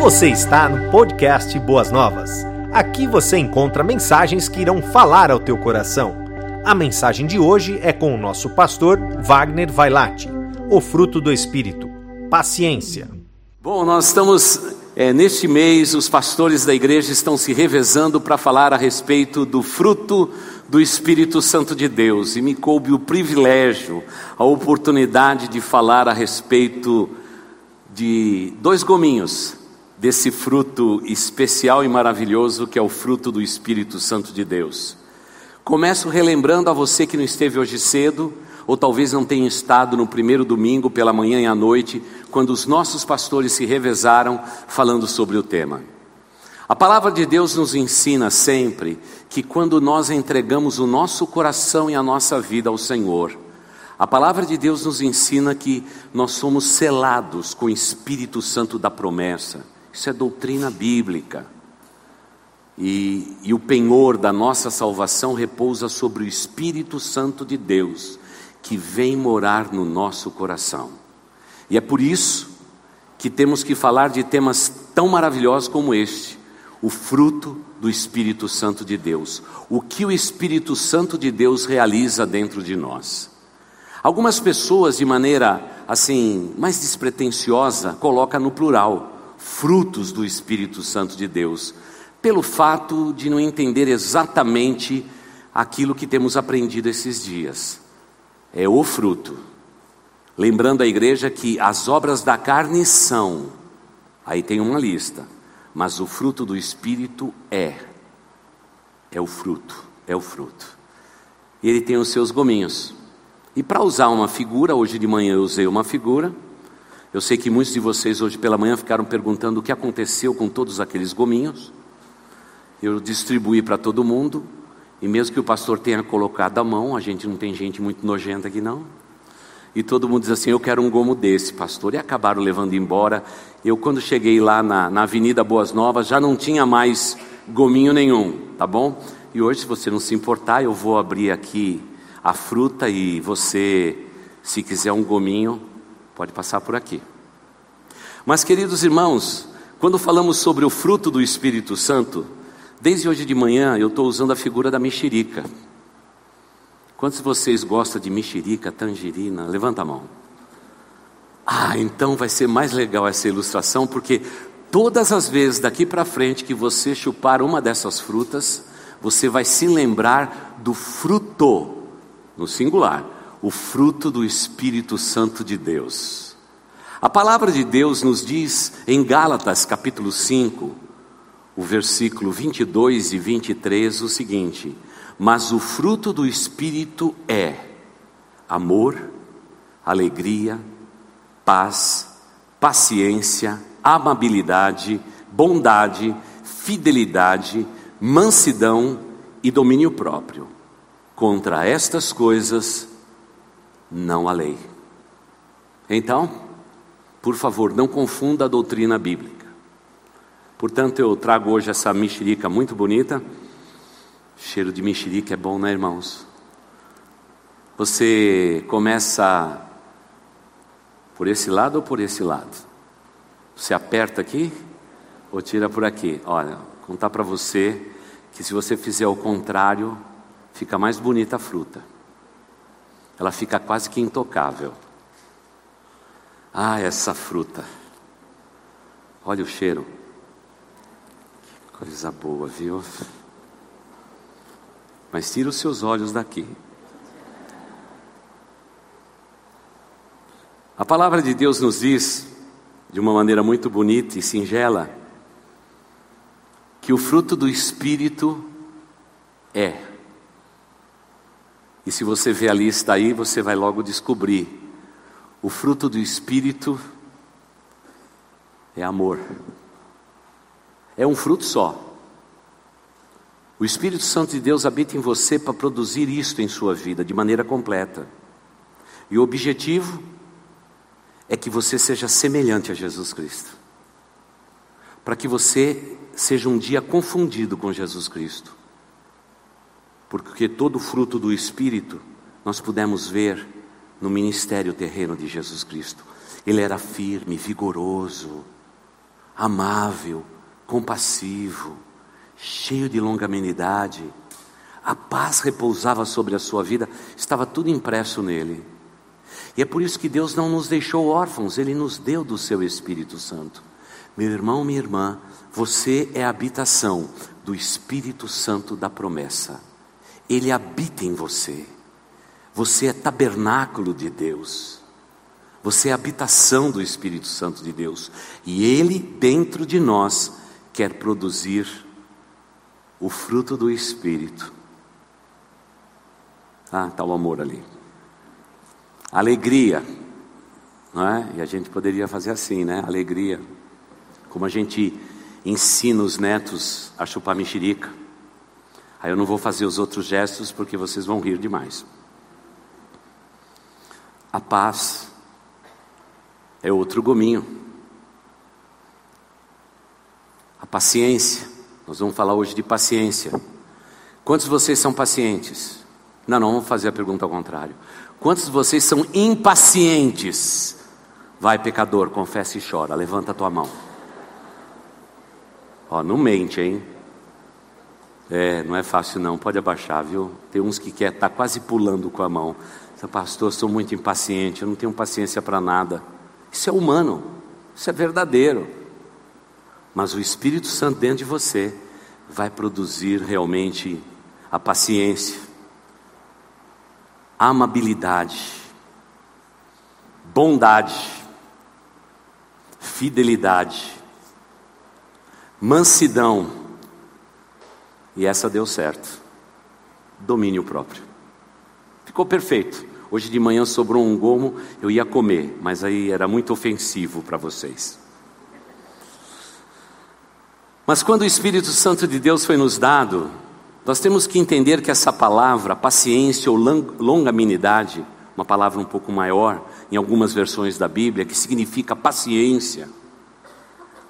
Você está no podcast Boas Novas. Aqui você encontra mensagens que irão falar ao teu coração. A mensagem de hoje é com o nosso pastor Wagner Vailate, o fruto do Espírito, paciência. Bom, nós estamos é, neste mês, os pastores da igreja estão se revezando para falar a respeito do fruto do Espírito Santo de Deus, e me coube o privilégio, a oportunidade de falar a respeito de dois gominhos desse fruto especial e maravilhoso que é o fruto do Espírito Santo de Deus. Começo relembrando a você que não esteve hoje cedo, ou talvez não tenha estado no primeiro domingo pela manhã e à noite, quando os nossos pastores se revezaram falando sobre o tema. A palavra de Deus nos ensina sempre que quando nós entregamos o nosso coração e a nossa vida ao Senhor, a palavra de Deus nos ensina que nós somos selados com o Espírito Santo da promessa. Isso é doutrina bíblica. E, e, o penhor da nossa salvação repousa sobre o Espírito Santo de Deus, que vem morar no nosso coração. E é por isso que temos que falar de temas tão maravilhosos como este, o fruto do Espírito Santo de Deus, o que o Espírito Santo de Deus realiza dentro de nós. Algumas pessoas, de maneira assim, mais despretensiosa, colocam no plural frutos do Espírito Santo de Deus, pelo fato de não entender exatamente aquilo que temos aprendido esses dias. É o fruto. Lembrando a igreja que as obras da carne são, aí tem uma lista, mas o fruto do Espírito é, é o fruto, é o fruto. E ele tem os seus gominhos. E para usar uma figura, hoje de manhã eu usei uma figura, eu sei que muitos de vocês hoje pela manhã ficaram perguntando o que aconteceu com todos aqueles gominhos. Eu distribuí para todo mundo, e mesmo que o pastor tenha colocado a mão, a gente não tem gente muito nojenta aqui não. E todo mundo diz assim: Eu quero um gomo desse, pastor. E acabaram levando embora. Eu, quando cheguei lá na, na Avenida Boas Novas, já não tinha mais gominho nenhum, tá bom? E hoje, se você não se importar, eu vou abrir aqui a fruta e você, se quiser um gominho, Pode passar por aqui. Mas, queridos irmãos, quando falamos sobre o fruto do Espírito Santo, desde hoje de manhã eu estou usando a figura da mexerica. Quantos de vocês gostam de mexerica, tangerina? Levanta a mão. Ah, então vai ser mais legal essa ilustração, porque todas as vezes daqui para frente que você chupar uma dessas frutas, você vai se lembrar do fruto, no singular, o fruto do Espírito Santo de Deus. A palavra de Deus nos diz em Gálatas capítulo 5, o versículo 22 e 23 o seguinte: Mas o fruto do Espírito é amor, alegria, paz, paciência, amabilidade, bondade, fidelidade, mansidão e domínio próprio. Contra estas coisas não a lei. Então, por favor, não confunda a doutrina bíblica. Portanto, eu trago hoje essa mexerica muito bonita. Cheiro de mexerica é bom, né, irmãos? Você começa por esse lado ou por esse lado? Você aperta aqui ou tira por aqui? Olha, contar para você que se você fizer o contrário, fica mais bonita a fruta ela fica quase que intocável. Ah, essa fruta. Olha o cheiro. Coisa boa, viu? Mas tira os seus olhos daqui. A palavra de Deus nos diz, de uma maneira muito bonita e singela, que o fruto do Espírito é e se você vê a lista aí, você vai logo descobrir. O fruto do Espírito é amor. É um fruto só. O Espírito Santo de Deus habita em você para produzir isto em sua vida de maneira completa. E o objetivo é que você seja semelhante a Jesus Cristo. Para que você seja um dia confundido com Jesus Cristo porque todo fruto do Espírito nós pudemos ver no ministério terreno de Jesus Cristo. Ele era firme, vigoroso, amável, compassivo, cheio de longanimidade. A paz repousava sobre a sua vida, estava tudo impresso nele. E é por isso que Deus não nos deixou órfãos, Ele nos deu do seu Espírito Santo. Meu irmão, minha irmã, você é a habitação do Espírito Santo da promessa. Ele habita em você. Você é tabernáculo de Deus. Você é habitação do Espírito Santo de Deus. E Ele, dentro de nós, quer produzir o fruto do Espírito. Ah, está o amor ali. Alegria. Não é? E a gente poderia fazer assim, né? Alegria. Como a gente ensina os netos a chupar mexerica. Aí eu não vou fazer os outros gestos porque vocês vão rir demais. A paz é outro gominho. A paciência. Nós vamos falar hoje de paciência. Quantos de vocês são pacientes? Não, não, vamos fazer a pergunta ao contrário. Quantos de vocês são impacientes? Vai, pecador, confessa e chora. Levanta a tua mão. Ó, não mente, hein? É, não é fácil não, pode abaixar, viu? Tem uns que quer estar tá quase pulando com a mão. Pastor, sou muito impaciente, eu não tenho paciência para nada. Isso é humano, isso é verdadeiro. Mas o Espírito Santo dentro de você vai produzir realmente a paciência, amabilidade, bondade, fidelidade mansidão, e essa deu certo. Domínio próprio. Ficou perfeito. Hoje de manhã sobrou um gomo, eu ia comer, mas aí era muito ofensivo para vocês. Mas quando o Espírito Santo de Deus foi nos dado, nós temos que entender que essa palavra, paciência ou longanimidade, uma palavra um pouco maior, em algumas versões da Bíblia, que significa paciência,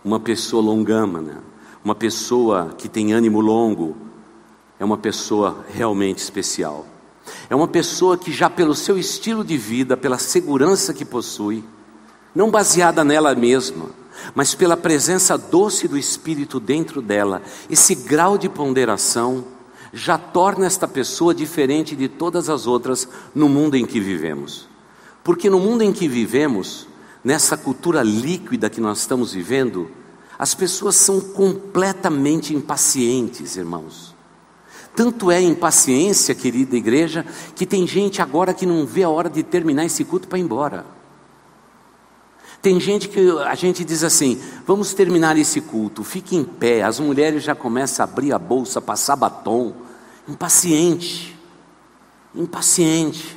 uma pessoa longâmana, uma pessoa que tem ânimo longo, é uma pessoa realmente especial. É uma pessoa que, já pelo seu estilo de vida, pela segurança que possui, não baseada nela mesma, mas pela presença doce do Espírito dentro dela, esse grau de ponderação já torna esta pessoa diferente de todas as outras no mundo em que vivemos. Porque no mundo em que vivemos, nessa cultura líquida que nós estamos vivendo, as pessoas são completamente impacientes, irmãos. Tanto é impaciência, querida igreja, que tem gente agora que não vê a hora de terminar esse culto para ir embora. Tem gente que a gente diz assim: vamos terminar esse culto, fique em pé. As mulheres já começam a abrir a bolsa, passar batom. Impaciente, impaciente.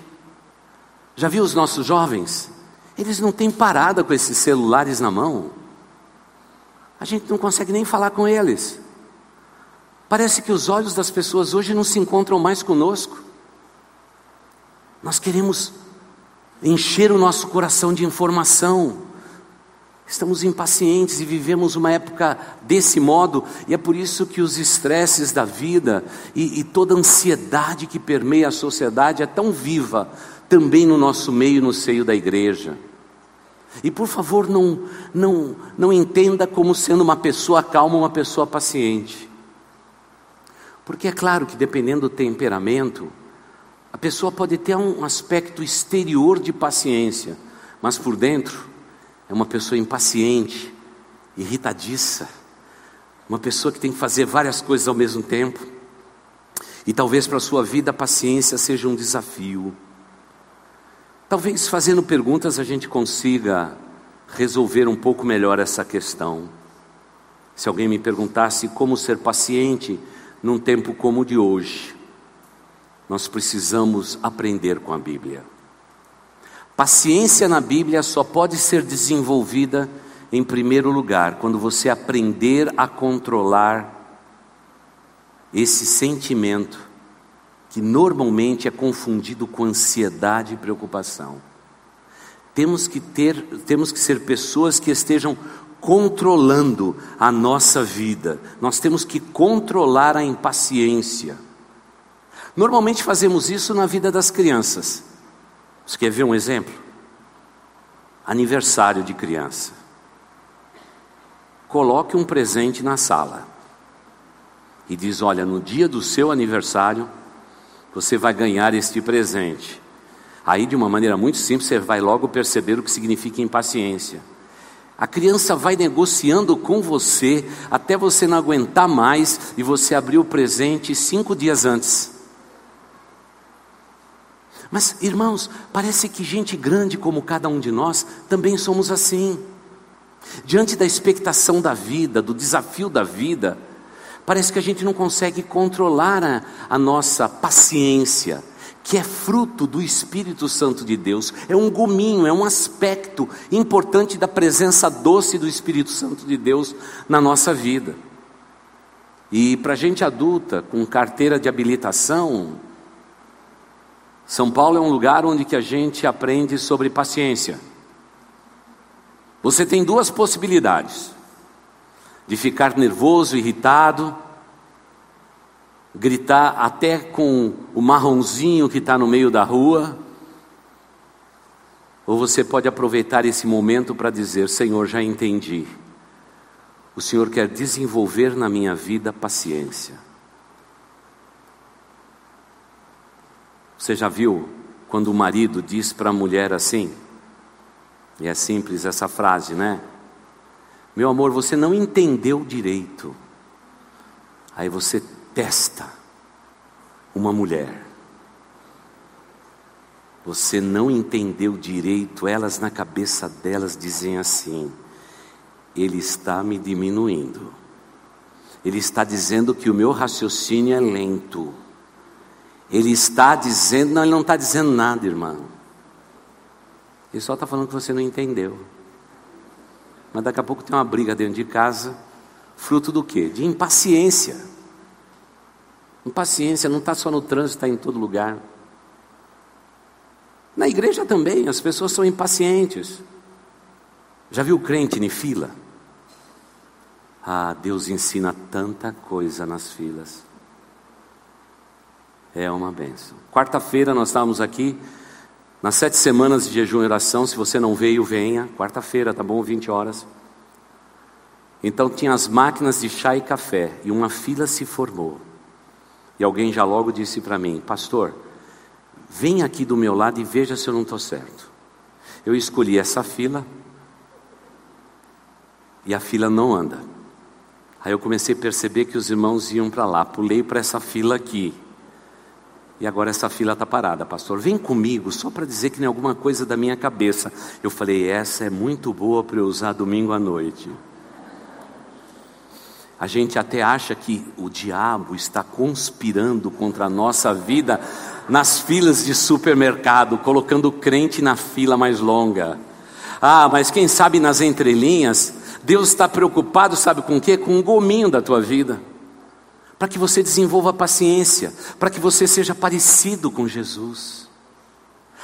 Já viu os nossos jovens? Eles não têm parada com esses celulares na mão. A gente não consegue nem falar com eles. Parece que os olhos das pessoas hoje não se encontram mais conosco. Nós queremos encher o nosso coração de informação. Estamos impacientes e vivemos uma época desse modo, e é por isso que os estresses da vida e, e toda a ansiedade que permeia a sociedade é tão viva também no nosso meio, no seio da igreja. E por favor, não, não, não entenda como sendo uma pessoa calma, uma pessoa paciente. Porque é claro que dependendo do temperamento, a pessoa pode ter um aspecto exterior de paciência, mas por dentro é uma pessoa impaciente, irritadiça, uma pessoa que tem que fazer várias coisas ao mesmo tempo. E talvez para a sua vida a paciência seja um desafio. Talvez fazendo perguntas a gente consiga resolver um pouco melhor essa questão. Se alguém me perguntasse como ser paciente num tempo como o de hoje, nós precisamos aprender com a Bíblia. Paciência na Bíblia só pode ser desenvolvida, em primeiro lugar, quando você aprender a controlar esse sentimento que normalmente é confundido com ansiedade e preocupação. Temos que ter, temos que ser pessoas que estejam controlando a nossa vida. Nós temos que controlar a impaciência. Normalmente fazemos isso na vida das crianças. Você quer ver um exemplo? Aniversário de criança. coloque um presente na sala e diz: Olha, no dia do seu aniversário, você vai ganhar este presente. Aí, de uma maneira muito simples, você vai logo perceber o que significa impaciência. A criança vai negociando com você até você não aguentar mais e você abrir o presente cinco dias antes. Mas, irmãos, parece que gente grande como cada um de nós também somos assim. Diante da expectação da vida, do desafio da vida, parece que a gente não consegue controlar a, a nossa paciência, que é fruto do Espírito Santo de Deus, é um gominho, é um aspecto importante da presença doce do Espírito Santo de Deus na nossa vida. E para gente adulta, com carteira de habilitação, São Paulo é um lugar onde que a gente aprende sobre paciência. Você tem duas possibilidades: de ficar nervoso, irritado, gritar até com o marronzinho que está no meio da rua, ou você pode aproveitar esse momento para dizer: Senhor, já entendi. O Senhor quer desenvolver na minha vida paciência. Você já viu quando o marido diz para a mulher assim? E é simples essa frase, né? Meu amor, você não entendeu direito. Aí você testa uma mulher. Você não entendeu direito, elas na cabeça delas dizem assim: Ele está me diminuindo. Ele está dizendo que o meu raciocínio é lento. Ele está dizendo, não, ele não está dizendo nada, irmão. Ele só está falando que você não entendeu. Mas daqui a pouco tem uma briga dentro de casa, fruto do quê? De impaciência. Impaciência não está só no trânsito, está em todo lugar. Na igreja também, as pessoas são impacientes. Já viu crente em fila? Ah, Deus ensina tanta coisa nas filas. É uma benção. Quarta-feira nós estávamos aqui nas sete semanas de jejum e oração, se você não veio, venha. Quarta-feira, tá bom? 20 horas. Então tinha as máquinas de chá e café e uma fila se formou. E alguém já logo disse para mim, pastor, vem aqui do meu lado e veja se eu não estou certo. Eu escolhi essa fila e a fila não anda. Aí eu comecei a perceber que os irmãos iam para lá, pulei para essa fila aqui. E agora essa fila está parada, pastor. Vem comigo, só para dizer que tem alguma coisa da minha cabeça. Eu falei, essa é muito boa para eu usar domingo à noite. A gente até acha que o diabo está conspirando contra a nossa vida nas filas de supermercado, colocando o crente na fila mais longa. Ah, mas quem sabe nas entrelinhas, Deus está preocupado, sabe com o quê? Com o gominho da tua vida para que você desenvolva paciência, para que você seja parecido com Jesus.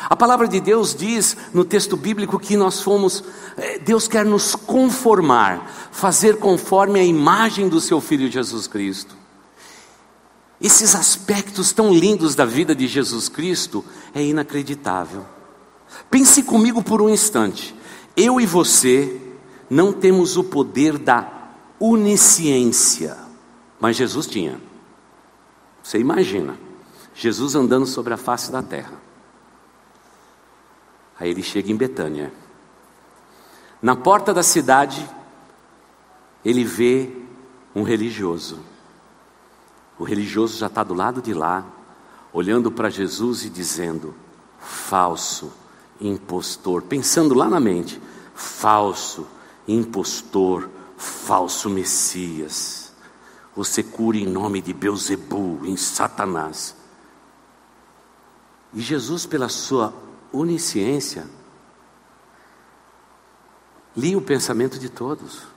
A palavra de Deus diz no texto bíblico que nós fomos, eh, Deus quer nos conformar, fazer conforme a imagem do seu Filho Jesus Cristo. Esses aspectos tão lindos da vida de Jesus Cristo é inacreditável. Pense comigo por um instante. Eu e você não temos o poder da onisciência. Mas Jesus tinha. Você imagina, Jesus andando sobre a face da terra. Aí ele chega em Betânia. Na porta da cidade, ele vê um religioso. O religioso já está do lado de lá, olhando para Jesus e dizendo: falso, impostor, pensando lá na mente: falso, impostor, falso Messias você cure em nome de Beuzebu, em Satanás. E Jesus, pela sua onisciência, lia o pensamento de todos.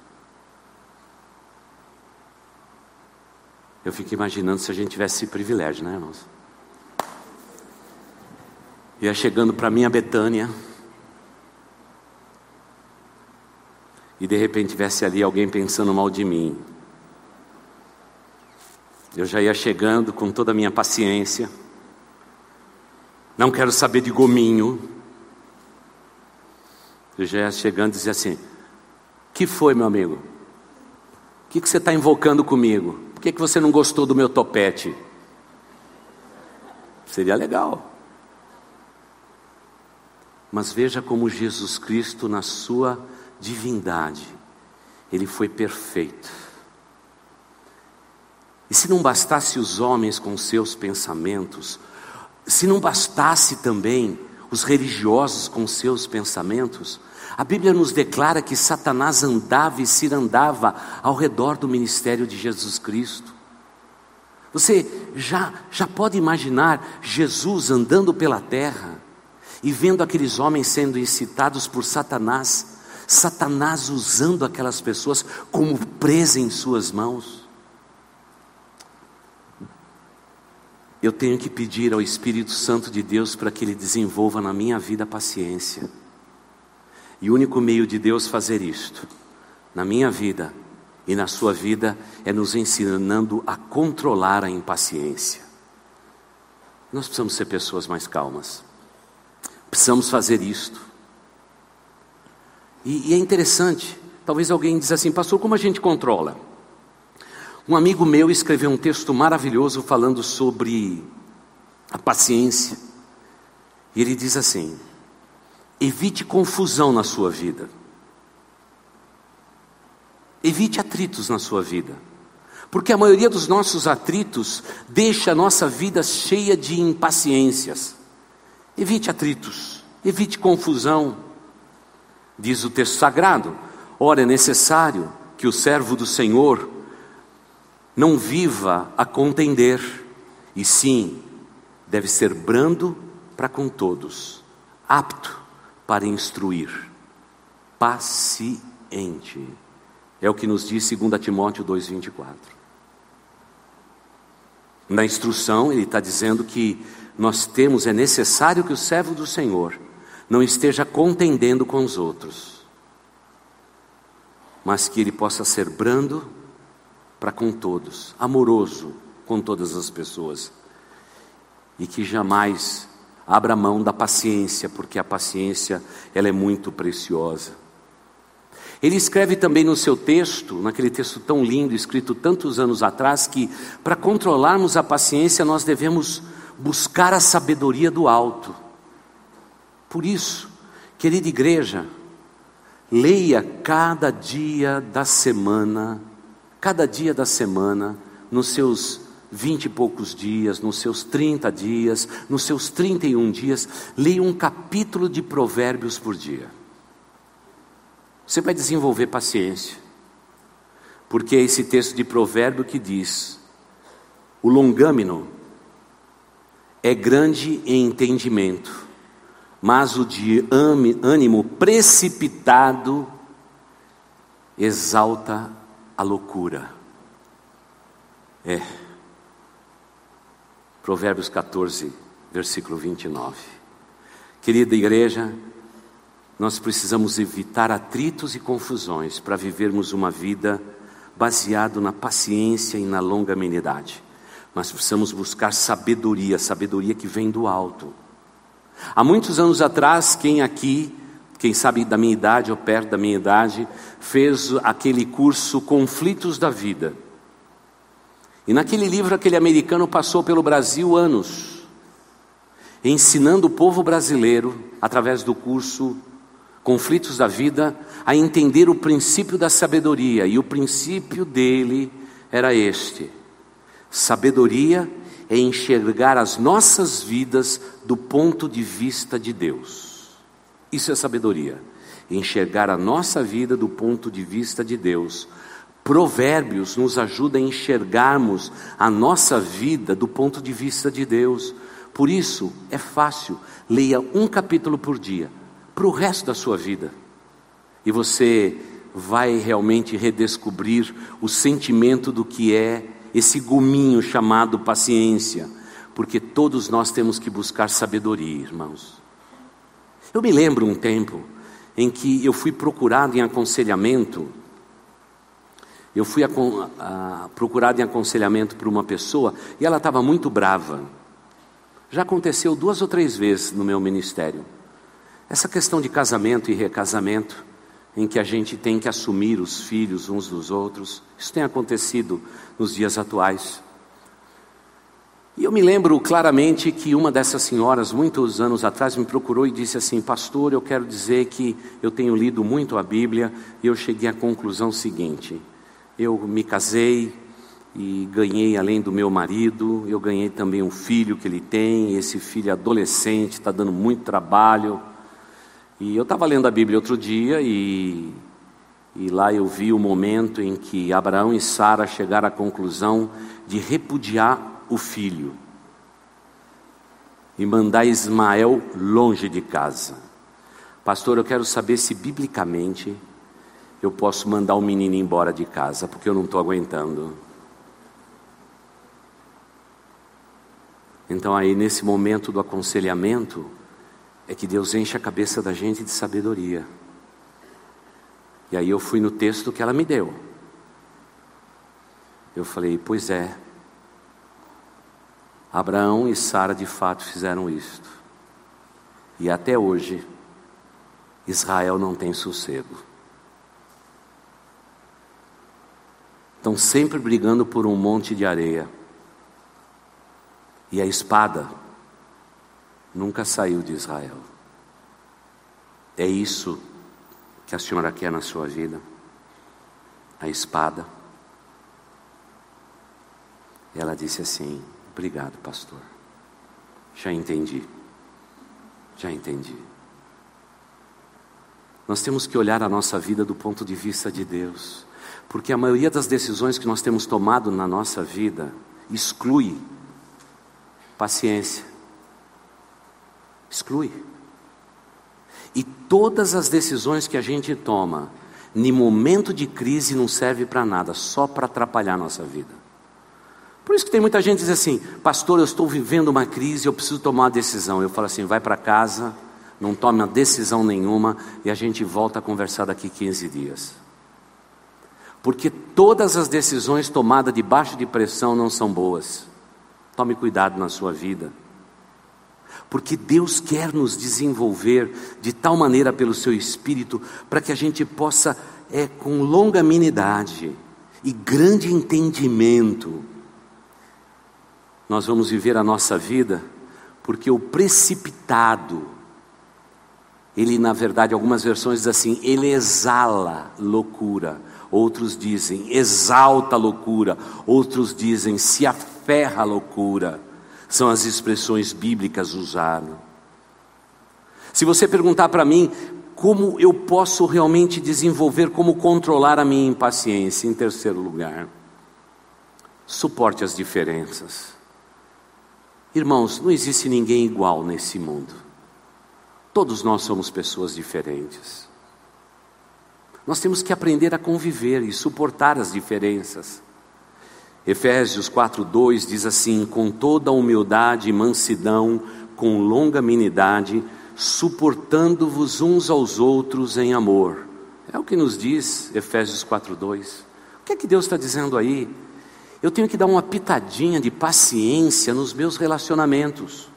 Eu fico imaginando se a gente tivesse esse privilégio, né, irmãos? Ia chegando para mim a Betânia. E de repente tivesse ali alguém pensando mal de mim. Eu já ia chegando com toda a minha paciência. Não quero saber de gominho. Eu já chegando e dizia assim: Que foi, meu amigo? que, que você está invocando comigo? Por que, que você não gostou do meu topete? Seria legal. Mas veja como Jesus Cristo, na sua divindade, ele foi perfeito. E se não bastasse os homens com seus pensamentos, se não bastasse também os religiosos com seus pensamentos, a Bíblia nos declara que Satanás andava e cirandava ao redor do ministério de Jesus Cristo. Você já, já pode imaginar Jesus andando pela terra e vendo aqueles homens sendo incitados por Satanás, Satanás usando aquelas pessoas como presa em suas mãos? Eu tenho que pedir ao Espírito Santo de Deus para que ele desenvolva na minha vida paciência. E o único meio de Deus fazer isto, na minha vida e na sua vida, é nos ensinando a controlar a impaciência. Nós precisamos ser pessoas mais calmas, precisamos fazer isto. E, e é interessante, talvez alguém diz assim, pastor, como a gente controla? Um amigo meu escreveu um texto maravilhoso falando sobre a paciência. E ele diz assim: evite confusão na sua vida. Evite atritos na sua vida. Porque a maioria dos nossos atritos deixa a nossa vida cheia de impaciências. Evite atritos, evite confusão. Diz o texto sagrado: ora, é necessário que o servo do Senhor não viva a contender, e sim, deve ser brando para com todos, apto para instruir, paciente. É o que nos diz 2 Timóteo 2,24. Na instrução, ele está dizendo que nós temos, é necessário que o servo do Senhor não esteja contendendo com os outros, mas que ele possa ser brando para com todos, amoroso com todas as pessoas, e que jamais abra mão da paciência, porque a paciência ela é muito preciosa. Ele escreve também no seu texto, naquele texto tão lindo, escrito tantos anos atrás, que para controlarmos a paciência nós devemos buscar a sabedoria do alto. Por isso, querida igreja, leia cada dia da semana cada dia da semana, nos seus vinte e poucos dias, nos seus trinta dias, nos seus trinta e um dias, leia um capítulo de Provérbios por dia. Você vai desenvolver paciência, porque é esse texto de Provérbio que diz: o longâmino é grande em entendimento, mas o de ânimo precipitado exalta a loucura. É. Provérbios 14, versículo 29. Querida igreja, nós precisamos evitar atritos e confusões para vivermos uma vida baseado na paciência e na longanimidade. Mas precisamos buscar sabedoria, sabedoria que vem do alto. Há muitos anos atrás, quem aqui quem sabe da minha idade ou perto da minha idade, fez aquele curso Conflitos da Vida. E naquele livro, aquele americano passou pelo Brasil anos, ensinando o povo brasileiro, através do curso Conflitos da Vida, a entender o princípio da sabedoria. E o princípio dele era este: sabedoria é enxergar as nossas vidas do ponto de vista de Deus. Isso é sabedoria. Enxergar a nossa vida do ponto de vista de Deus. Provérbios nos ajuda a enxergarmos a nossa vida do ponto de vista de Deus. Por isso, é fácil. Leia um capítulo por dia, para o resto da sua vida. E você vai realmente redescobrir o sentimento do que é esse gominho chamado paciência, porque todos nós temos que buscar sabedoria, irmãos. Eu me lembro um tempo em que eu fui procurado em aconselhamento. Eu fui procurado em aconselhamento por uma pessoa e ela estava muito brava. Já aconteceu duas ou três vezes no meu ministério. Essa questão de casamento e recasamento, em que a gente tem que assumir os filhos uns dos outros. Isso tem acontecido nos dias atuais. E eu me lembro claramente que uma dessas senhoras, muitos anos atrás, me procurou e disse assim: Pastor, eu quero dizer que eu tenho lido muito a Bíblia e eu cheguei à conclusão seguinte: eu me casei e ganhei, além do meu marido, eu ganhei também um filho que ele tem. Esse filho é adolescente, está dando muito trabalho. E eu estava lendo a Bíblia outro dia e, e lá eu vi o momento em que Abraão e Sara chegaram à conclusão de repudiar o filho e mandar Ismael longe de casa. Pastor, eu quero saber se biblicamente eu posso mandar o menino embora de casa, porque eu não estou aguentando. Então, aí, nesse momento do aconselhamento, é que Deus enche a cabeça da gente de sabedoria. E aí eu fui no texto que ela me deu. Eu falei, pois é, Abraão e Sara de fato fizeram isto. E até hoje, Israel não tem sossego. Estão sempre brigando por um monte de areia. E a espada nunca saiu de Israel. É isso que a senhora quer na sua vida? A espada. Ela disse assim: Obrigado, pastor. Já entendi. Já entendi. Nós temos que olhar a nossa vida do ponto de vista de Deus, porque a maioria das decisões que nós temos tomado na nossa vida exclui paciência. Exclui. E todas as decisões que a gente toma, em momento de crise, não serve para nada, só para atrapalhar a nossa vida. Por isso que tem muita gente que diz assim, pastor, eu estou vivendo uma crise, eu preciso tomar uma decisão. Eu falo assim, vai para casa, não tome uma decisão nenhuma e a gente volta a conversar daqui 15 dias. Porque todas as decisões tomadas debaixo de pressão não são boas. Tome cuidado na sua vida. Porque Deus quer nos desenvolver de tal maneira pelo seu espírito para que a gente possa é com longanimidade e grande entendimento nós vamos viver a nossa vida, porque o precipitado, ele na verdade, algumas versões dizem assim, ele exala loucura, outros dizem exalta loucura, outros dizem se aferra à loucura, são as expressões bíblicas usadas. Se você perguntar para mim, como eu posso realmente desenvolver, como controlar a minha impaciência, em terceiro lugar, suporte as diferenças. Irmãos, não existe ninguém igual nesse mundo. Todos nós somos pessoas diferentes. Nós temos que aprender a conviver e suportar as diferenças. Efésios 4:2 diz assim: com toda humildade e mansidão, com longanimidade, suportando-vos uns aos outros em amor. É o que nos diz Efésios 4:2. O que é que Deus está dizendo aí? Eu tenho que dar uma pitadinha de paciência nos meus relacionamentos,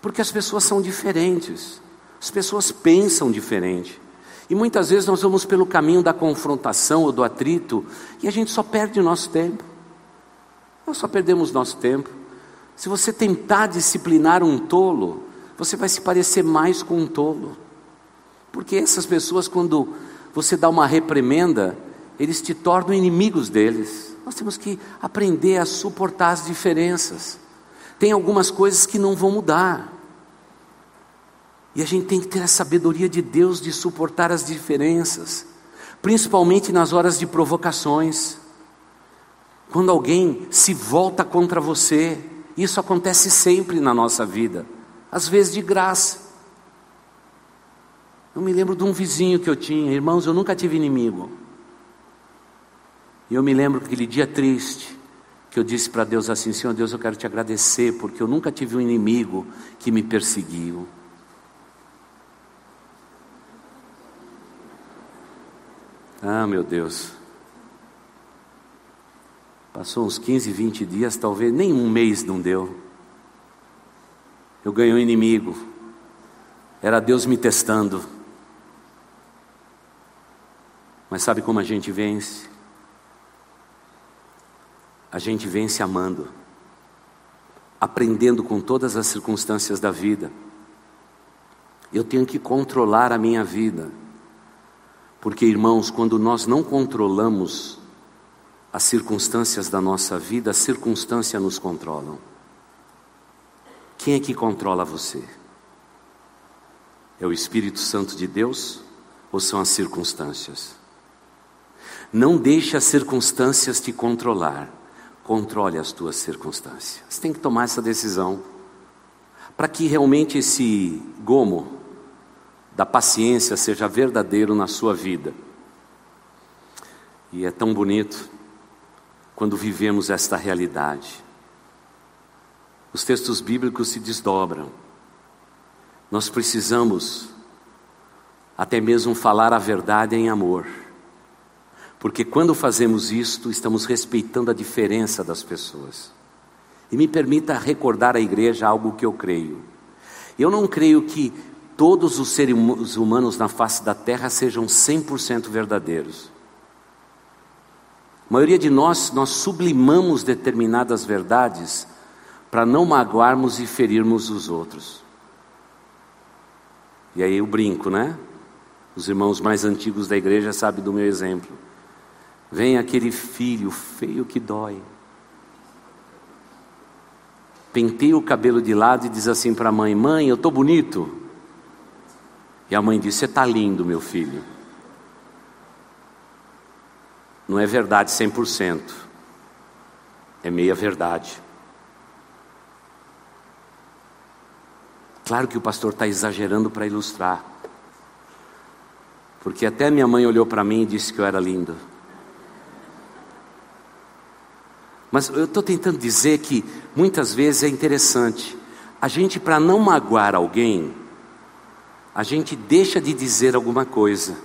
porque as pessoas são diferentes, as pessoas pensam diferente. E muitas vezes nós vamos pelo caminho da confrontação ou do atrito e a gente só perde o nosso tempo. Nós só perdemos nosso tempo. Se você tentar disciplinar um tolo, você vai se parecer mais com um tolo. Porque essas pessoas, quando você dá uma reprimenda, eles te tornam inimigos deles. Nós temos que aprender a suportar as diferenças. Tem algumas coisas que não vão mudar. E a gente tem que ter a sabedoria de Deus de suportar as diferenças, principalmente nas horas de provocações. Quando alguém se volta contra você, isso acontece sempre na nossa vida, às vezes de graça. Eu me lembro de um vizinho que eu tinha, irmãos, eu nunca tive inimigo. E eu me lembro aquele dia triste, que eu disse para Deus assim: Senhor Deus, eu quero te agradecer, porque eu nunca tive um inimigo que me perseguiu. Ah, meu Deus. Passou uns 15, 20 dias, talvez nem um mês não deu. Eu ganhei um inimigo. Era Deus me testando. Mas sabe como a gente vence? A gente vence amando, aprendendo com todas as circunstâncias da vida. Eu tenho que controlar a minha vida, porque, irmãos, quando nós não controlamos as circunstâncias da nossa vida, as circunstâncias nos controlam. Quem é que controla você? É o Espírito Santo de Deus ou são as circunstâncias? Não deixe as circunstâncias te controlar. Controle as tuas circunstâncias. Você tem que tomar essa decisão para que realmente esse gomo da paciência seja verdadeiro na sua vida. E é tão bonito quando vivemos esta realidade. Os textos bíblicos se desdobram. Nós precisamos até mesmo falar a verdade em amor. Porque quando fazemos isto, estamos respeitando a diferença das pessoas. E me permita recordar à igreja algo que eu creio. Eu não creio que todos os seres humanos na face da terra sejam 100% verdadeiros. A maioria de nós, nós sublimamos determinadas verdades para não magoarmos e ferirmos os outros. E aí eu brinco, né? Os irmãos mais antigos da igreja sabem do meu exemplo. Vem aquele filho feio que dói. Penteia o cabelo de lado e diz assim para a mãe: Mãe, eu estou bonito. E a mãe diz: Você está lindo, meu filho. Não é verdade 100%, é meia verdade. Claro que o pastor está exagerando para ilustrar, porque até minha mãe olhou para mim e disse que eu era lindo. Mas eu estou tentando dizer que muitas vezes é interessante. A gente, para não magoar alguém, a gente deixa de dizer alguma coisa.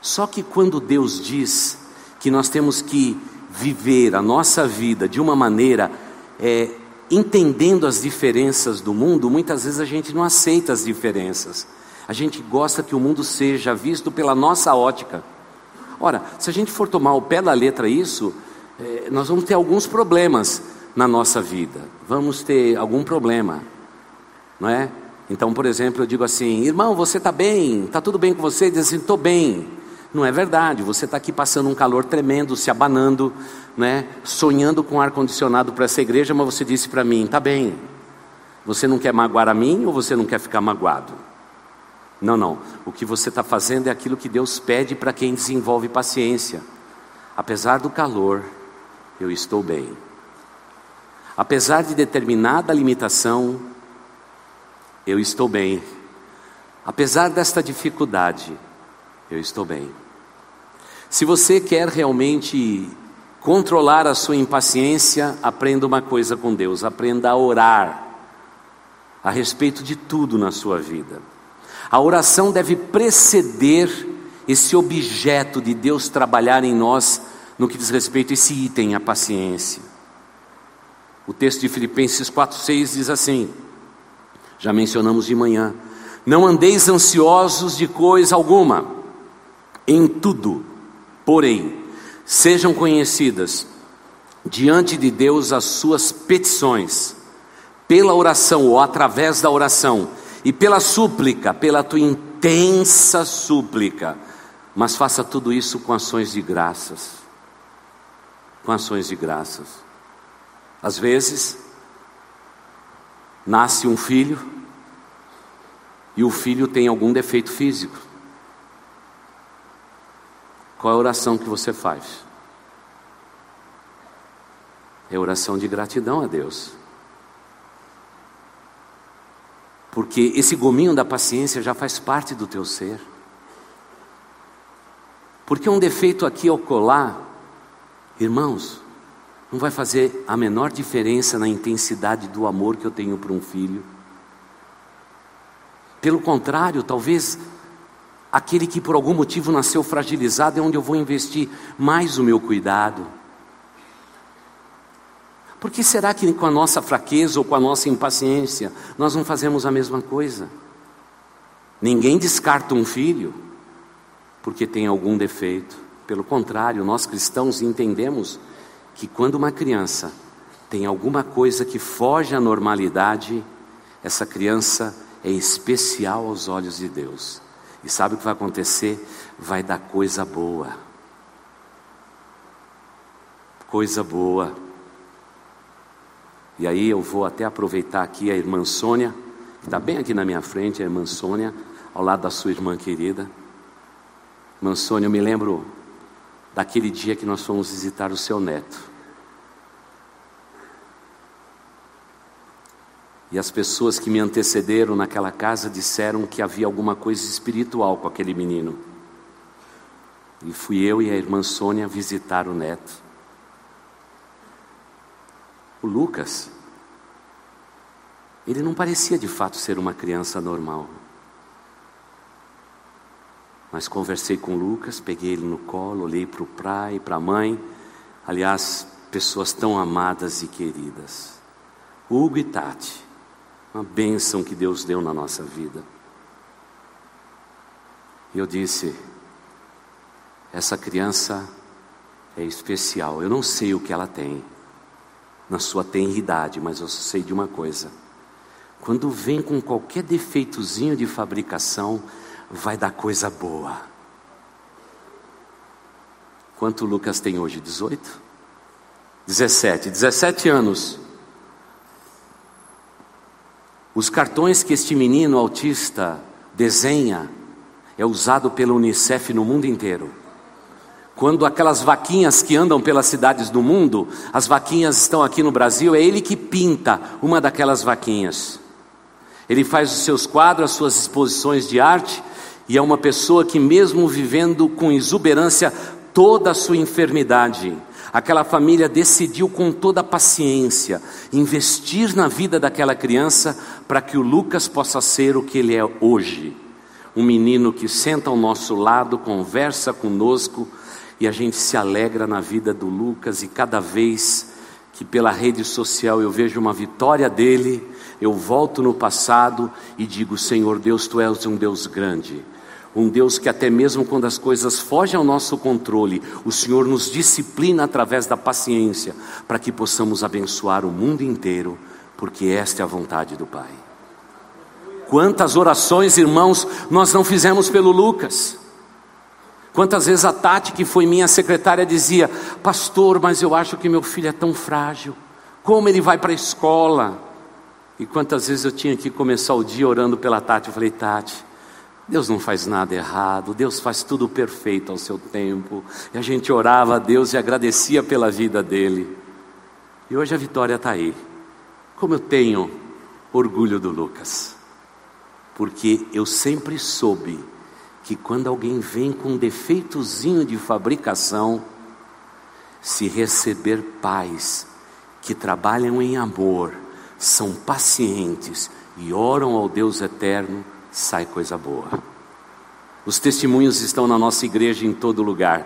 Só que quando Deus diz que nós temos que viver a nossa vida de uma maneira é, entendendo as diferenças do mundo, muitas vezes a gente não aceita as diferenças. A gente gosta que o mundo seja visto pela nossa ótica. Ora, se a gente for tomar o pé da letra isso, é, nós vamos ter alguns problemas na nossa vida. Vamos ter algum problema, não é? Então, por exemplo, eu digo assim: irmão, você está bem? Está tudo bem com você? Ele diz assim: estou bem. Não é verdade, você está aqui passando um calor tremendo, se abanando, né? sonhando com ar-condicionado para essa igreja, mas você disse para mim: está bem, você não quer magoar a mim ou você não quer ficar magoado? Não, não, o que você está fazendo é aquilo que Deus pede para quem desenvolve paciência. Apesar do calor, eu estou bem. Apesar de determinada limitação, eu estou bem. Apesar desta dificuldade, eu estou bem. Se você quer realmente controlar a sua impaciência, aprenda uma coisa com Deus: aprenda a orar a respeito de tudo na sua vida. A oração deve preceder esse objeto de Deus trabalhar em nós no que diz respeito a esse item, a paciência. O texto de Filipenses 4,6 diz assim: já mencionamos de manhã, não andeis ansiosos de coisa alguma, em tudo, porém, sejam conhecidas diante de Deus as suas petições, pela oração ou através da oração, e pela súplica, pela tua intensa súplica, mas faça tudo isso com ações de graças com ações de graças. Às vezes, nasce um filho e o filho tem algum defeito físico. Qual é a oração que você faz? É oração de gratidão a Deus. Porque esse gominho da paciência já faz parte do teu ser. Porque um defeito aqui ou colar Irmãos, não vai fazer a menor diferença na intensidade do amor que eu tenho para um filho. Pelo contrário, talvez aquele que por algum motivo nasceu fragilizado é onde eu vou investir mais o meu cuidado. Por que será que com a nossa fraqueza ou com a nossa impaciência nós não fazemos a mesma coisa? Ninguém descarta um filho porque tem algum defeito. Pelo contrário, nós cristãos entendemos que quando uma criança tem alguma coisa que foge à normalidade, essa criança é especial aos olhos de Deus. E sabe o que vai acontecer? Vai dar coisa boa. Coisa boa. E aí eu vou até aproveitar aqui a irmã Sônia, que está bem aqui na minha frente, a irmã Sônia, ao lado da sua irmã querida. Irmã Sônia, eu me lembro daquele dia que nós fomos visitar o seu neto. E as pessoas que me antecederam naquela casa disseram que havia alguma coisa espiritual com aquele menino. E fui eu e a irmã Sônia visitar o neto. O Lucas, ele não parecia de fato ser uma criança normal. Mas conversei com Lucas, peguei ele no colo, olhei para o pai, para a mãe. Aliás, pessoas tão amadas e queridas. Hugo e Tati uma bênção que Deus deu na nossa vida. E eu disse: essa criança é especial. Eu não sei o que ela tem na sua tenridade, mas eu sei de uma coisa: quando vem com qualquer defeitozinho de fabricação, vai dar coisa boa. Quanto Lucas tem hoje? 18? 17. 17 anos. Os cartões que este menino autista desenha é usado pela Unicef no mundo inteiro. Quando aquelas vaquinhas que andam pelas cidades do mundo, as vaquinhas estão aqui no Brasil, é ele que pinta uma daquelas vaquinhas. Ele faz os seus quadros, as suas exposições de arte, e é uma pessoa que, mesmo vivendo com exuberância toda a sua enfermidade, Aquela família decidiu com toda a paciência investir na vida daquela criança para que o Lucas possa ser o que ele é hoje. Um menino que senta ao nosso lado, conversa conosco e a gente se alegra na vida do Lucas e cada vez que pela rede social eu vejo uma vitória dele, eu volto no passado e digo: Senhor Deus, tu és um Deus grande um Deus que, até mesmo quando as coisas fogem ao nosso controle, o Senhor nos disciplina através da paciência, para que possamos abençoar o mundo inteiro, porque esta é a vontade do Pai. Quantas orações, irmãos, nós não fizemos pelo Lucas? Quantas vezes a Tati, que foi minha secretária, dizia: Pastor, mas eu acho que meu filho é tão frágil, como ele vai para a escola? E quantas vezes eu tinha que começar o dia orando pela Tati? Eu falei: Tati, Deus não faz nada errado, Deus faz tudo perfeito ao seu tempo. E a gente orava a Deus e agradecia pela vida dele. E hoje a vitória está aí. Como eu tenho orgulho do Lucas, porque eu sempre soube que quando alguém vem com um defeitozinho de fabricação, se receber pais que trabalham em amor, são pacientes e oram ao Deus eterno, sai coisa boa. Os testemunhos estão na nossa igreja em todo lugar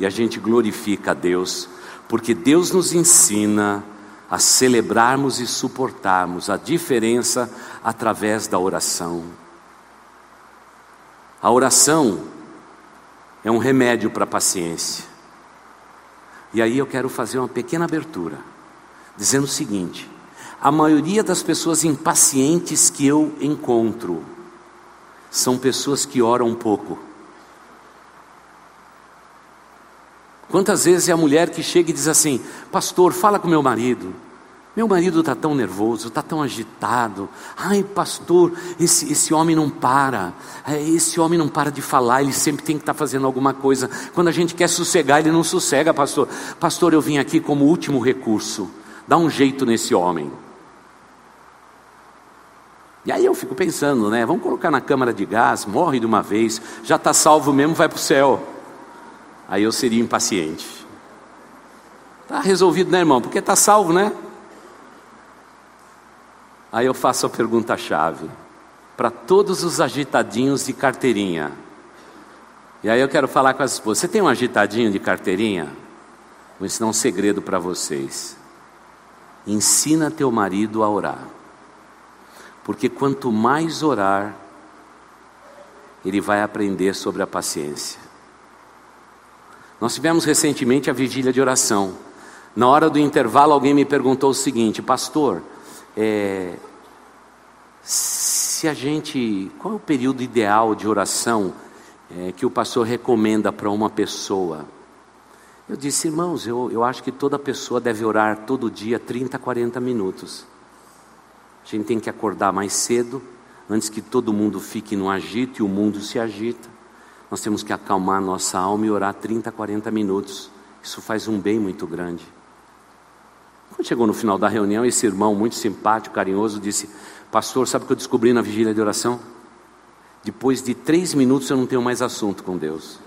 e a gente glorifica a Deus, porque Deus nos ensina a celebrarmos e suportarmos a diferença através da oração. A oração é um remédio para a paciência. E aí eu quero fazer uma pequena abertura, dizendo o seguinte: a maioria das pessoas impacientes que eu encontro, são pessoas que oram pouco. Quantas vezes é a mulher que chega e diz assim: Pastor, fala com meu marido. Meu marido está tão nervoso, está tão agitado. Ai, pastor, esse, esse homem não para. É, esse homem não para de falar, ele sempre tem que estar tá fazendo alguma coisa. Quando a gente quer sossegar, ele não sossega, pastor. Pastor, eu vim aqui como último recurso. Dá um jeito nesse homem. E aí eu fico pensando, né? Vamos colocar na câmara de gás, morre de uma vez, já está salvo mesmo, vai para o céu. Aí eu seria impaciente. Está resolvido, né, irmão? Porque está salvo, né? Aí eu faço a pergunta-chave para todos os agitadinhos de carteirinha. E aí eu quero falar com as esposas: você tem um agitadinho de carteirinha? Vou ensinar um segredo para vocês. Ensina teu marido a orar. Porque quanto mais orar, ele vai aprender sobre a paciência. Nós tivemos recentemente a vigília de oração. Na hora do intervalo, alguém me perguntou o seguinte, pastor, é, se a gente, qual é o período ideal de oração é, que o pastor recomenda para uma pessoa? Eu disse, irmãos, eu, eu acho que toda pessoa deve orar todo dia 30, 40 minutos. A gente tem que acordar mais cedo, antes que todo mundo fique no agito e o mundo se agita. Nós temos que acalmar nossa alma e orar 30, 40 minutos. Isso faz um bem muito grande. Quando chegou no final da reunião, esse irmão muito simpático, carinhoso, disse: Pastor, sabe o que eu descobri na vigília de oração? Depois de três minutos eu não tenho mais assunto com Deus.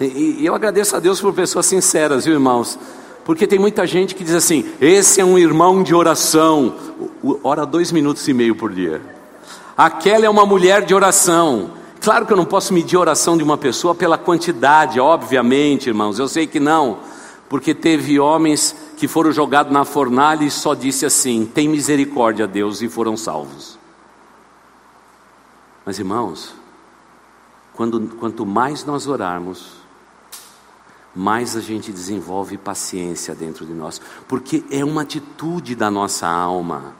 E, e eu agradeço a Deus por pessoas sinceras, viu irmãos? Porque tem muita gente que diz assim: esse é um irmão de oração, ora dois minutos e meio por dia. Aquela é uma mulher de oração. Claro que eu não posso medir a oração de uma pessoa pela quantidade, obviamente, irmãos, eu sei que não, porque teve homens que foram jogados na fornalha e só disse assim: tem misericórdia, Deus, e foram salvos. Mas irmãos, quando, quanto mais nós orarmos, mais a gente desenvolve paciência dentro de nós, porque é uma atitude da nossa alma.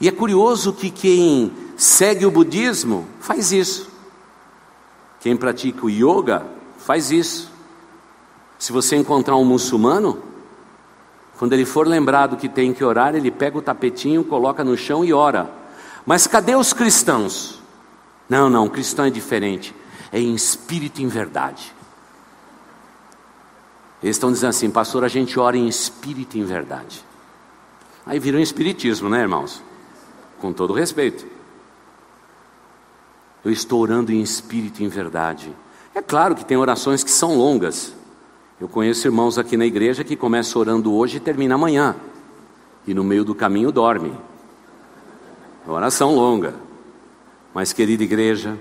E é curioso que quem segue o budismo faz isso. Quem pratica o yoga faz isso. Se você encontrar um muçulmano, quando ele for lembrado que tem que orar, ele pega o tapetinho, coloca no chão e ora. Mas cadê os cristãos? Não, não, cristão é diferente. É em espírito e em verdade. Eles estão dizendo assim, pastor, a gente ora em espírito e em verdade. Aí virou espiritismo, né, irmãos? Com todo respeito. Eu estou orando em espírito e em verdade. É claro que tem orações que são longas. Eu conheço irmãos aqui na igreja que começam orando hoje e termina amanhã. E no meio do caminho dorme. Oração longa. Mas, querida igreja,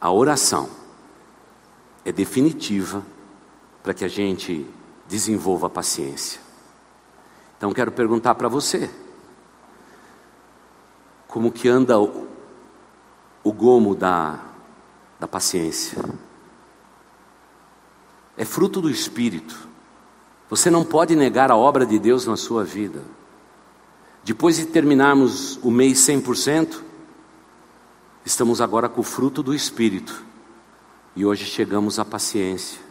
a oração é definitiva para que a gente desenvolva a paciência. Então, quero perguntar para você: como que anda o, o gomo da, da paciência? é fruto do Espírito. Você não pode negar a obra de Deus na sua vida. Depois de terminarmos o mês 100%, estamos agora com o fruto do Espírito. E hoje chegamos à paciência.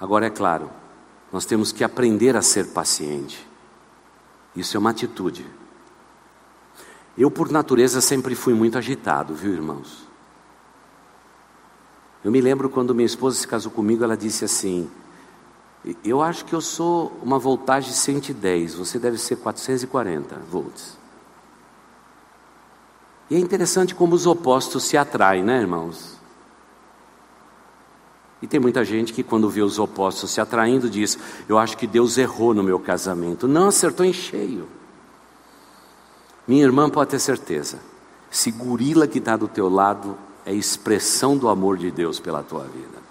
Agora é claro, nós temos que aprender a ser paciente. Isso é uma atitude. Eu, por natureza, sempre fui muito agitado, viu, irmãos? Eu me lembro quando minha esposa se casou comigo, ela disse assim: Eu acho que eu sou uma voltagem 110, você deve ser 440 volts. E é interessante como os opostos se atraem, né, irmãos? E tem muita gente que, quando vê os opostos se atraindo, diz: Eu acho que Deus errou no meu casamento. Não, acertou em cheio. Minha irmã pode ter certeza. Se gorila que está do teu lado é expressão do amor de Deus pela tua vida.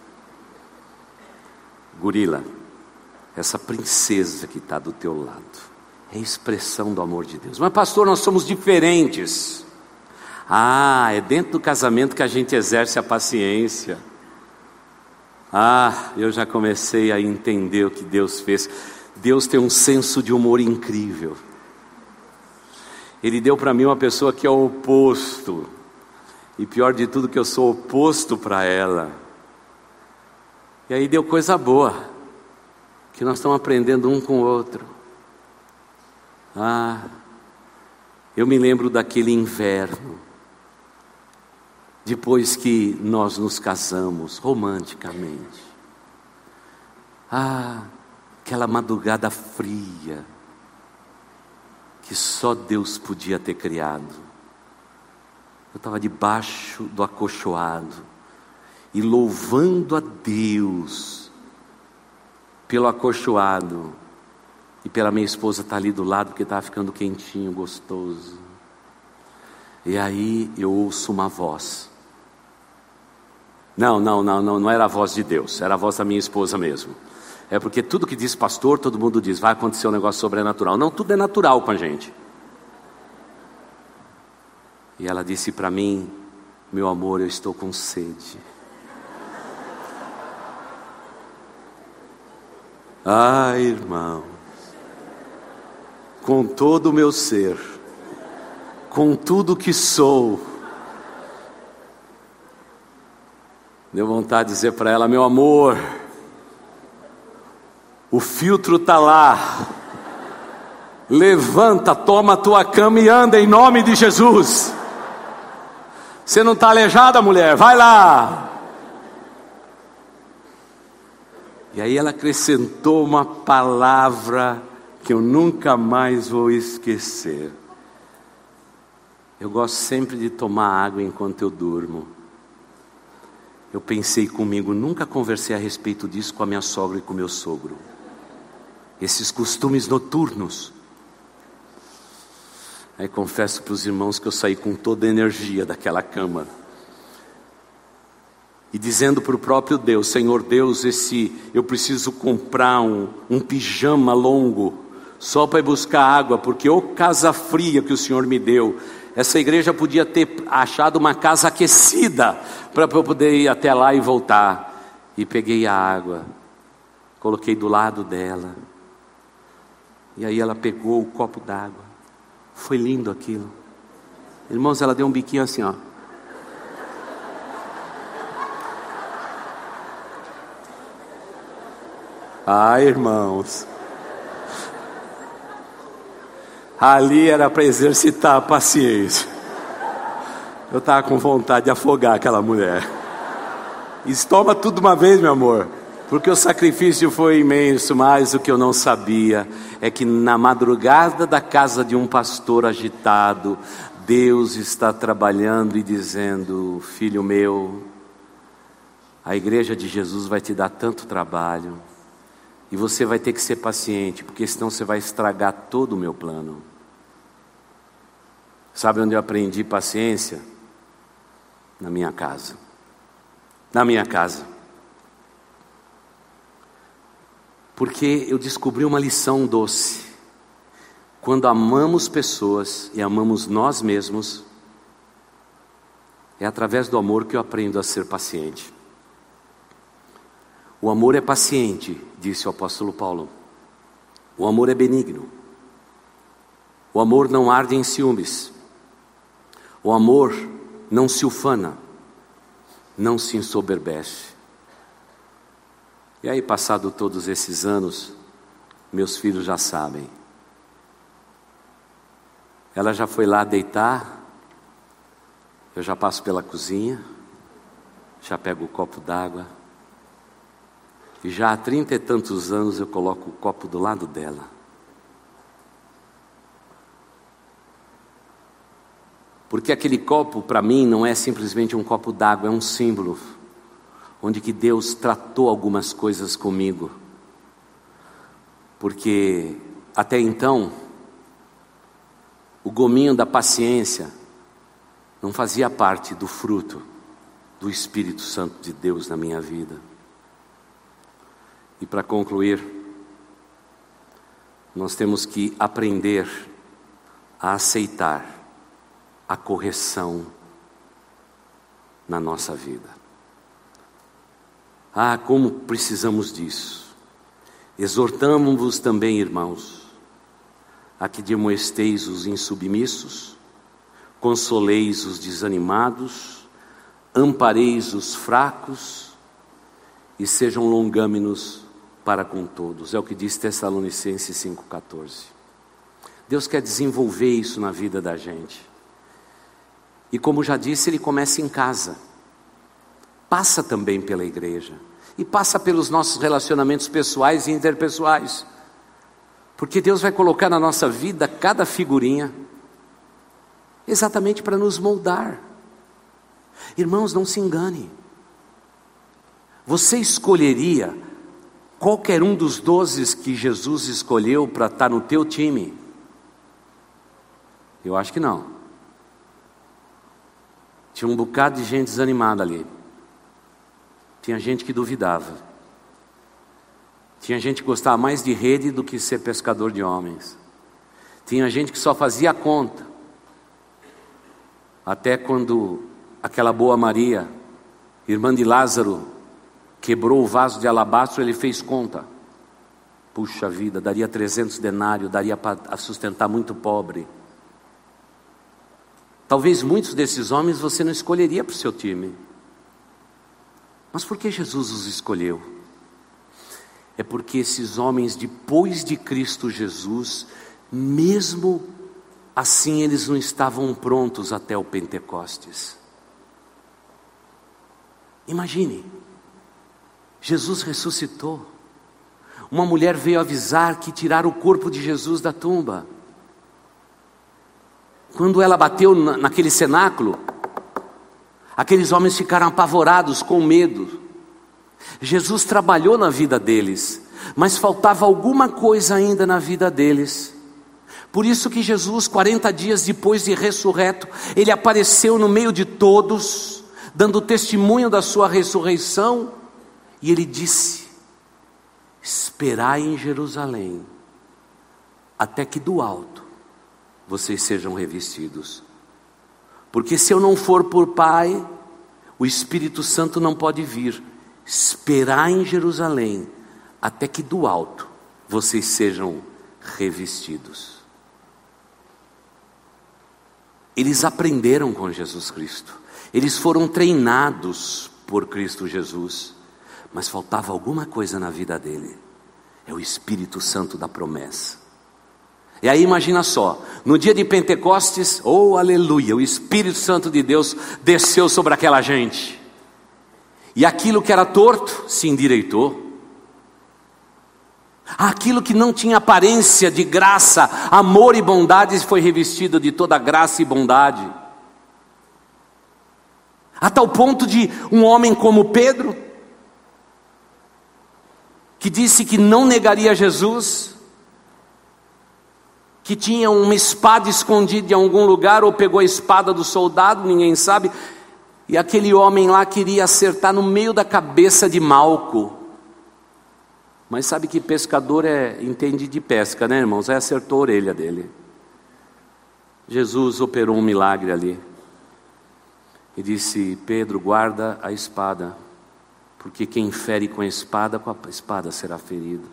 Gorila, essa princesa que está do teu lado, é expressão do amor de Deus. Mas, pastor, nós somos diferentes. Ah, é dentro do casamento que a gente exerce a paciência. Ah, eu já comecei a entender o que Deus fez. Deus tem um senso de humor incrível. Ele deu para mim uma pessoa que é o oposto. E pior de tudo, que eu sou oposto para ela. E aí deu coisa boa, que nós estamos aprendendo um com o outro. Ah, eu me lembro daquele inverno, depois que nós nos casamos romanticamente. Ah, aquela madrugada fria, que só Deus podia ter criado. Eu estava debaixo do acolchoado e louvando a Deus pelo acolchoado e pela minha esposa estar tá ali do lado porque estava ficando quentinho, gostoso. E aí eu ouço uma voz. Não, não, não, não, não era a voz de Deus, era a voz da minha esposa mesmo. É porque tudo que diz pastor, todo mundo diz, vai acontecer um negócio sobrenatural. Não, tudo é natural com a gente. E ela disse para mim: Meu amor, eu estou com sede. Ai, irmãos, com todo o meu ser, com tudo que sou, deu vontade de dizer para ela: meu amor, o filtro está lá, levanta, toma a tua cama e anda em nome de Jesus. Você não está aleijada, mulher? Vai lá. E aí ela acrescentou uma palavra que eu nunca mais vou esquecer. Eu gosto sempre de tomar água enquanto eu durmo. Eu pensei comigo, nunca conversei a respeito disso com a minha sogra e com o meu sogro. Esses costumes noturnos. Aí confesso para os irmãos que eu saí com toda a energia daquela cama. E dizendo para o próprio Deus: Senhor Deus, esse eu preciso comprar um, um pijama longo, só para ir buscar água, porque ô casa fria que o Senhor me deu. Essa igreja podia ter achado uma casa aquecida para eu poder ir até lá e voltar. E peguei a água, coloquei do lado dela. E aí ela pegou o copo d'água foi lindo aquilo. Irmãos, ela deu um biquinho assim, ó. Ah, irmãos. Ali era para exercitar a paciência. Eu estava com vontade de afogar aquela mulher. Estoma tudo uma vez, meu amor. Porque o sacrifício foi imenso, mas o que eu não sabia é que na madrugada da casa de um pastor agitado, Deus está trabalhando e dizendo: Filho meu, a igreja de Jesus vai te dar tanto trabalho, e você vai ter que ser paciente, porque senão você vai estragar todo o meu plano. Sabe onde eu aprendi paciência? Na minha casa. Na minha casa. Porque eu descobri uma lição doce. Quando amamos pessoas e amamos nós mesmos, é através do amor que eu aprendo a ser paciente. O amor é paciente, disse o apóstolo Paulo. O amor é benigno. O amor não arde em ciúmes. O amor não se ufana, não se ensoberbece. E aí, passado todos esses anos, meus filhos já sabem. Ela já foi lá deitar, eu já passo pela cozinha, já pego o copo d'água, e já há trinta e tantos anos eu coloco o copo do lado dela. Porque aquele copo, para mim, não é simplesmente um copo d'água, é um símbolo onde que Deus tratou algumas coisas comigo. Porque até então, o gominho da paciência não fazia parte do fruto do Espírito Santo de Deus na minha vida. E para concluir, nós temos que aprender a aceitar a correção na nossa vida. Ah, como precisamos disso. Exortamos-vos também, irmãos, a que demoesteis os insubmissos, consoleis os desanimados, ampareis os fracos e sejam longâmenos para com todos. É o que diz Tessalonicenses 5,14. Deus quer desenvolver isso na vida da gente. E como já disse, Ele começa em casa passa também pela igreja e passa pelos nossos relacionamentos pessoais e interpessoais. Porque Deus vai colocar na nossa vida cada figurinha exatamente para nos moldar. Irmãos, não se engane. Você escolheria qualquer um dos doze que Jesus escolheu para estar no teu time? Eu acho que não. Tinha um bocado de gente desanimada ali. Tinha gente que duvidava. Tinha gente que gostava mais de rede do que ser pescador de homens. Tinha gente que só fazia conta. Até quando aquela boa Maria, irmã de Lázaro, quebrou o vaso de alabastro, ele fez conta. Puxa vida, daria 300 denários, daria para sustentar muito pobre. Talvez muitos desses homens você não escolheria para o seu time. Mas por que Jesus os escolheu? É porque esses homens, depois de Cristo Jesus, mesmo assim eles não estavam prontos até o Pentecostes. Imagine, Jesus ressuscitou. Uma mulher veio avisar que tiraram o corpo de Jesus da tumba. Quando ela bateu naquele cenáculo, aqueles homens ficaram apavorados, com medo. Jesus trabalhou na vida deles, mas faltava alguma coisa ainda na vida deles. Por isso que Jesus, 40 dias depois de ressurreto, ele apareceu no meio de todos, dando testemunho da sua ressurreição, e ele disse: Esperai em Jerusalém, até que do alto vocês sejam revestidos. Porque se eu não for por Pai, o Espírito Santo não pode vir. Esperar em Jerusalém, até que do alto vocês sejam revestidos. Eles aprenderam com Jesus Cristo, eles foram treinados por Cristo Jesus, mas faltava alguma coisa na vida dele é o Espírito Santo da promessa. E aí imagina só, no dia de Pentecostes, oh aleluia, o Espírito Santo de Deus desceu sobre aquela gente. E aquilo que era torto se endireitou. Aquilo que não tinha aparência de graça, amor e bondade foi revestido de toda graça e bondade. A tal ponto de um homem como Pedro, que disse que não negaria Jesus, que tinha uma espada escondida em algum lugar, ou pegou a espada do soldado, ninguém sabe, e aquele homem lá queria acertar no meio da cabeça de Malco. Mas sabe que pescador é, entende de pesca, né, irmãos? Aí acertou a orelha dele. Jesus operou um milagre ali. E disse: Pedro, guarda a espada, porque quem fere com a espada, com a espada será ferido.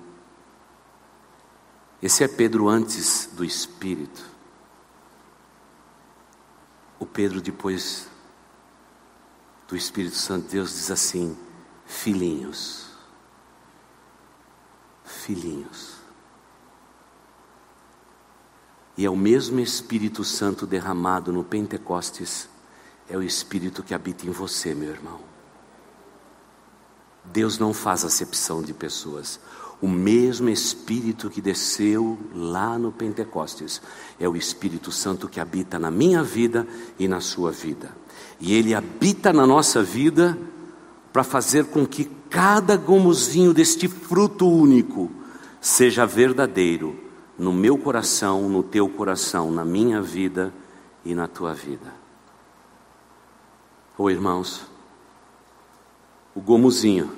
Esse é Pedro antes do Espírito. O Pedro depois do Espírito Santo, Deus diz assim: filhinhos, filhinhos. E é o mesmo Espírito Santo derramado no Pentecostes, é o Espírito que habita em você, meu irmão. Deus não faz acepção de pessoas. O mesmo Espírito que desceu lá no Pentecostes é o Espírito Santo que habita na minha vida e na sua vida. E ele habita na nossa vida para fazer com que cada gomozinho deste fruto único seja verdadeiro no meu coração, no teu coração, na minha vida e na tua vida. Oh, irmãos, o gomozinho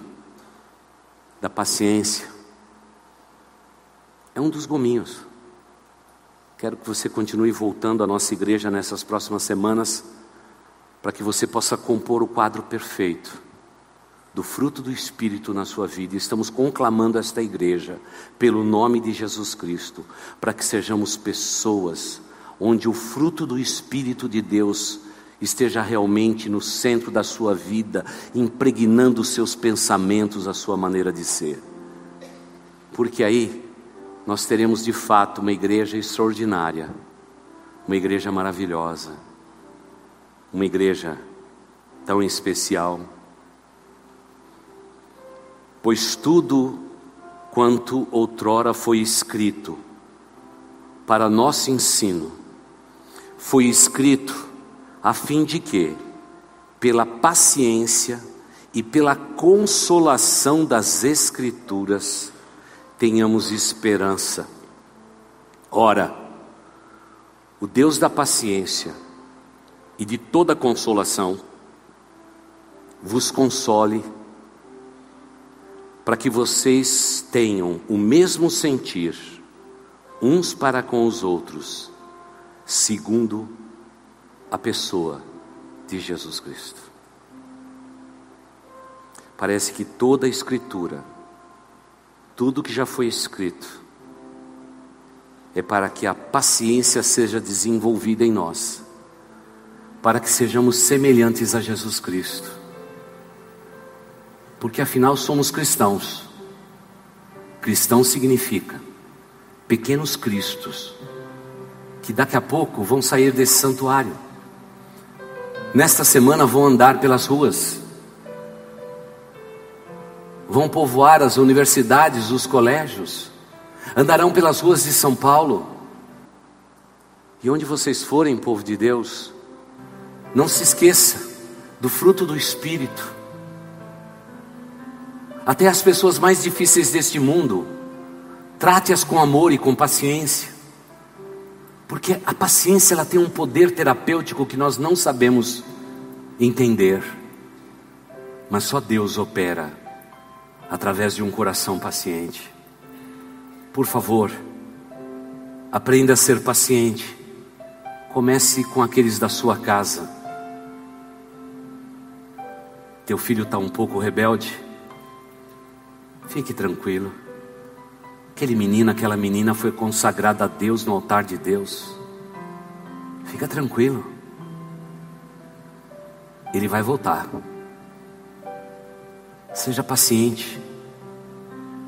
da paciência, é um dos gominhos. Quero que você continue voltando à nossa igreja nessas próximas semanas, para que você possa compor o quadro perfeito do fruto do Espírito na sua vida. Estamos conclamando esta igreja, pelo nome de Jesus Cristo, para que sejamos pessoas onde o fruto do Espírito de Deus esteja realmente no centro da sua vida, impregnando os seus pensamentos, a sua maneira de ser. Porque aí nós teremos de fato uma igreja extraordinária, uma igreja maravilhosa, uma igreja tão especial. Pois tudo quanto outrora foi escrito para nosso ensino, foi escrito a fim de que, pela paciência e pela consolação das Escrituras, tenhamos esperança. Ora, o Deus da paciência e de toda consolação vos console para que vocês tenham o mesmo sentir uns para com os outros, segundo a pessoa de Jesus Cristo. Parece que toda a Escritura, tudo que já foi escrito, é para que a paciência seja desenvolvida em nós, para que sejamos semelhantes a Jesus Cristo. Porque afinal somos cristãos. Cristão significa pequenos cristos, que daqui a pouco vão sair desse santuário. Nesta semana vão andar pelas ruas, vão povoar as universidades, os colégios, andarão pelas ruas de São Paulo. E onde vocês forem, povo de Deus, não se esqueça do fruto do Espírito. Até as pessoas mais difíceis deste mundo, trate-as com amor e com paciência. Porque a paciência ela tem um poder terapêutico que nós não sabemos entender. Mas só Deus opera através de um coração paciente. Por favor, aprenda a ser paciente. Comece com aqueles da sua casa. Teu filho está um pouco rebelde. Fique tranquilo. Aquele menino, aquela menina foi consagrada a Deus no altar de Deus. Fica tranquilo. Ele vai voltar. Seja paciente.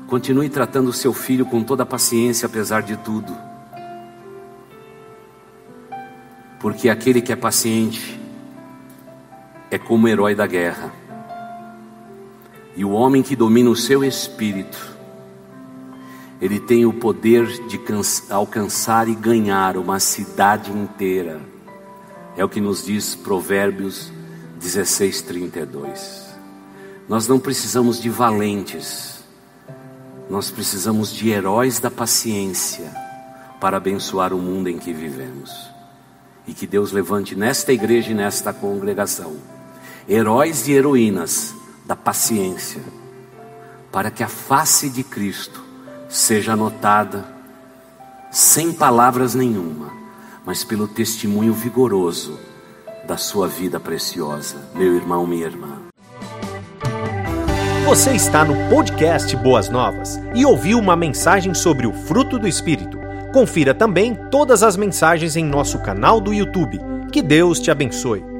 Continue tratando o seu filho com toda a paciência, apesar de tudo. Porque aquele que é paciente é como o herói da guerra. E o homem que domina o seu espírito ele tem o poder de alcançar e ganhar uma cidade inteira. É o que nos diz Provérbios 16, 32. Nós não precisamos de valentes, nós precisamos de heróis da paciência para abençoar o mundo em que vivemos. E que Deus levante nesta igreja e nesta congregação heróis e heroínas da paciência, para que a face de Cristo seja anotada, sem palavras nenhuma, mas pelo testemunho vigoroso da sua vida preciosa, meu irmão, minha irmã. Você está no podcast Boas Novas e ouviu uma mensagem sobre o fruto do Espírito. Confira também todas as mensagens em nosso canal do YouTube. Que Deus te abençoe.